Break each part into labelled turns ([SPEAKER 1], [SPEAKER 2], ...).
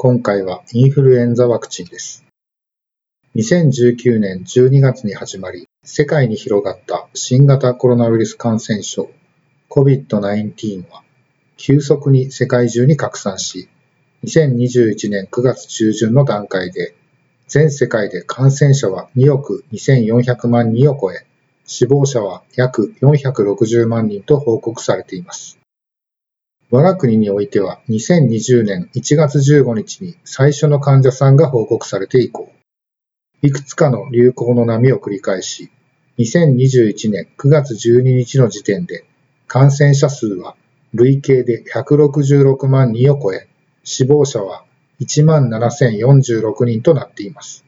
[SPEAKER 1] 今回はインフルエンザワクチンです。2019年12月に始まり、世界に広がった新型コロナウイルス感染症 COVID-19 は急速に世界中に拡散し、2021年9月中旬の段階で全世界で感染者は2億2400万人を超え、死亡者は約460万人と報告されています。我が国においては2020年1月15日に最初の患者さんが報告されて以降、いくつかの流行の波を繰り返し、2021年9月12日の時点で感染者数は累計で166万人を超え、死亡者は17,046人となっています。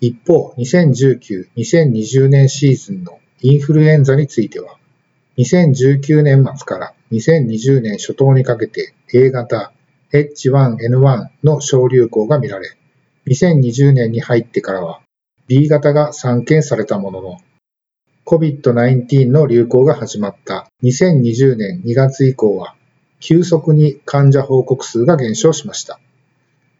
[SPEAKER 1] 一方、2019-2020年シーズンのインフルエンザについては、2019年末から2020年初頭にかけて A 型 H1N1 の小流行が見られ、2020年に入ってからは B 型が散見されたものの、COVID-19 の流行が始まった2020年2月以降は、急速に患者報告数が減少しました。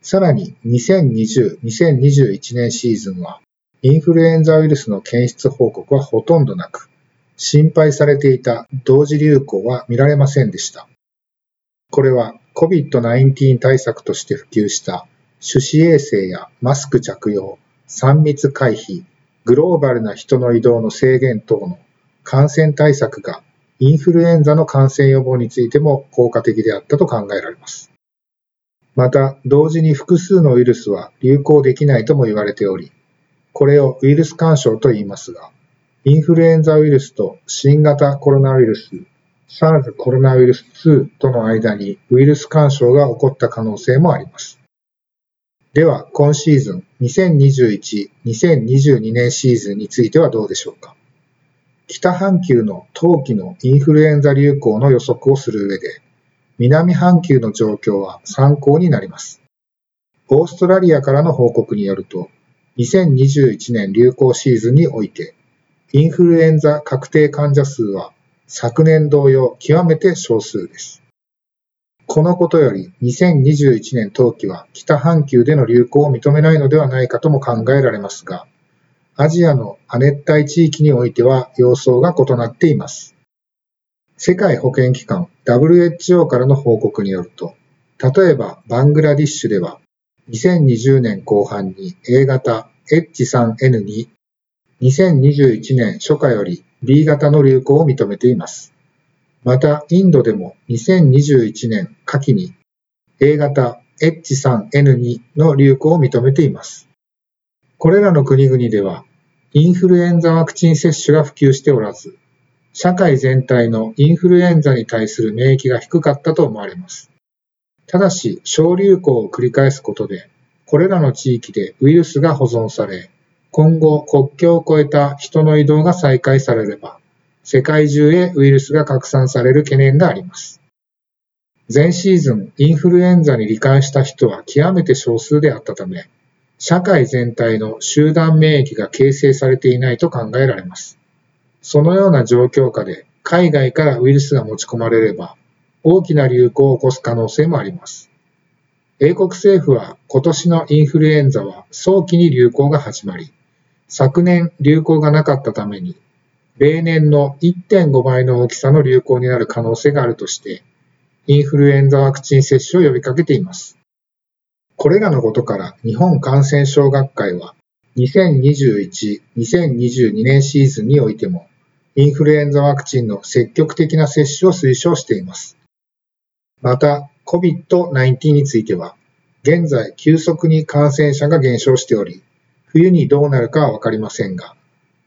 [SPEAKER 1] さらに2020-2021年シーズンは、インフルエンザウイルスの検出報告はほとんどなく、心配されていた同時流行は見られませんでした。これは COVID-19 対策として普及した手指衛生やマスク着用、3密回避、グローバルな人の移動の制限等の感染対策がインフルエンザの感染予防についても効果的であったと考えられます。また、同時に複数のウイルスは流行できないとも言われており、これをウイルス干渉と言いますが、インフルエンザウイルスと新型コロナウイルス SARS コロナウイルス2との間にウイルス干渉が起こった可能性もあります。では、今シーズン2021-2022年シーズンについてはどうでしょうか北半球の冬季のインフルエンザ流行の予測をする上で、南半球の状況は参考になります。オーストラリアからの報告によると、2021年流行シーズンにおいて、インフルエンザ確定患者数は昨年同様極めて少数です。このことより2021年冬季は北半球での流行を認めないのではないかとも考えられますが、アジアの亜熱帯地域においては様相が異なっています。世界保健機関 WHO からの報告によると、例えばバングラディッシュでは2020年後半に A 型 H3N2 2021年初夏より B 型の流行を認めています。また、インドでも2021年夏季に A 型 H3N2 の流行を認めています。これらの国々では、インフルエンザワクチン接種が普及しておらず、社会全体のインフルエンザに対する免疫が低かったと思われます。ただし、小流行を繰り返すことで、これらの地域でウイルスが保存され、今後国境を越えた人の移動が再開されれば、世界中へウイルスが拡散される懸念があります。前シーズン、インフルエンザに罹患した人は極めて少数であったため、社会全体の集団免疫が形成されていないと考えられます。そのような状況下で海外からウイルスが持ち込まれれば、大きな流行を起こす可能性もあります。英国政府は今年のインフルエンザは早期に流行が始まり、昨年流行がなかったために、例年の1.5倍の大きさの流行になる可能性があるとして、インフルエンザワクチン接種を呼びかけています。これらのことから日本感染症学会は2021-2022年シーズンにおいてもインフルエンザワクチンの積極的な接種を推奨しています。また COVID-19 については現在急速に感染者が減少しており冬にどうなるかはわかりませんが、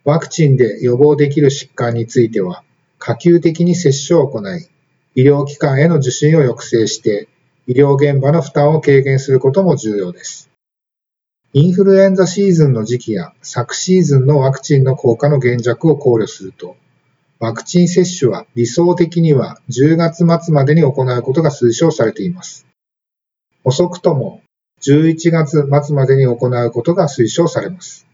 [SPEAKER 1] ワクチンで予防できる疾患については、可及的に接種を行い、医療機関への受診を抑制して、医療現場の負担を軽減することも重要です。インフルエンザシーズンの時期や昨シーズンのワクチンの効果の減弱を考慮すると、ワクチン接種は理想的には10月末までに行うことが推奨されています。遅くとも11月末までに行うことが推奨されます。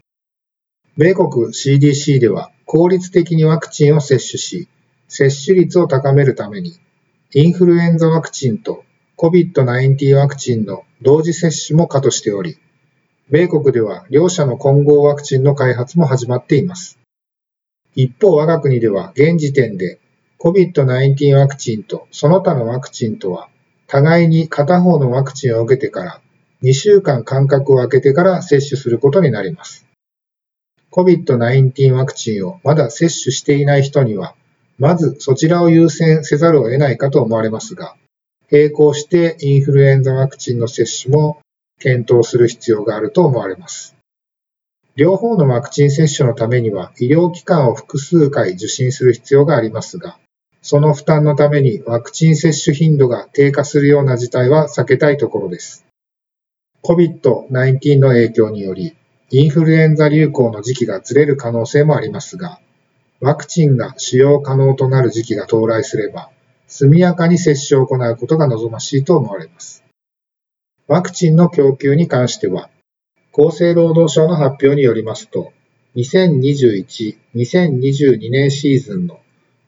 [SPEAKER 1] 米国 CDC では効率的にワクチンを接種し、接種率を高めるために、インフルエンザワクチンと COVID-19 ワクチンの同時接種も可としており、米国では両者の混合ワクチンの開発も始まっています。一方、我が国では現時点で COVID-19 ワクチンとその他のワクチンとは互いに片方のワクチンを受けてから2週間間隔を空けてから接種することになります。COVID-19 ワクチンをまだ接種していない人には、まずそちらを優先せざるを得ないかと思われますが、並行してインフルエンザワクチンの接種も検討する必要があると思われます。両方のワクチン接種のためには医療機関を複数回受診する必要がありますが、その負担のためにワクチン接種頻度が低下するような事態は避けたいところです。COVID-19 の影響により、インフルエンザ流行の時期がずれる可能性もありますが、ワクチンが使用可能となる時期が到来すれば、速やかに接種を行うことが望ましいと思われます。ワクチンの供給に関しては、厚生労働省の発表によりますと、2021-2022年シーズンの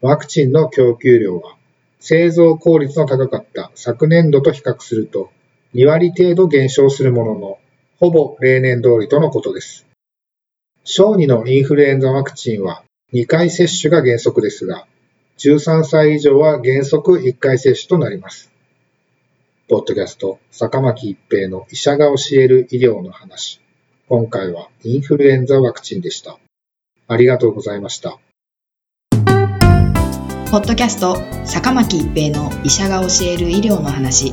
[SPEAKER 1] ワクチンの供給量は、製造効率の高かった昨年度と比較すると、2割程度減少するものの、ほぼ例年通りとのことです。小児のインフルエンザワクチンは2回接種が原則ですが、13歳以上は原則1回接種となります。ポッドキャスト、坂巻一平の医者が教える医療の話。今回はインフルエンザワクチンでした。ありがとうございました。
[SPEAKER 2] ポッドキャスト坂巻一平の医者が教える医療の話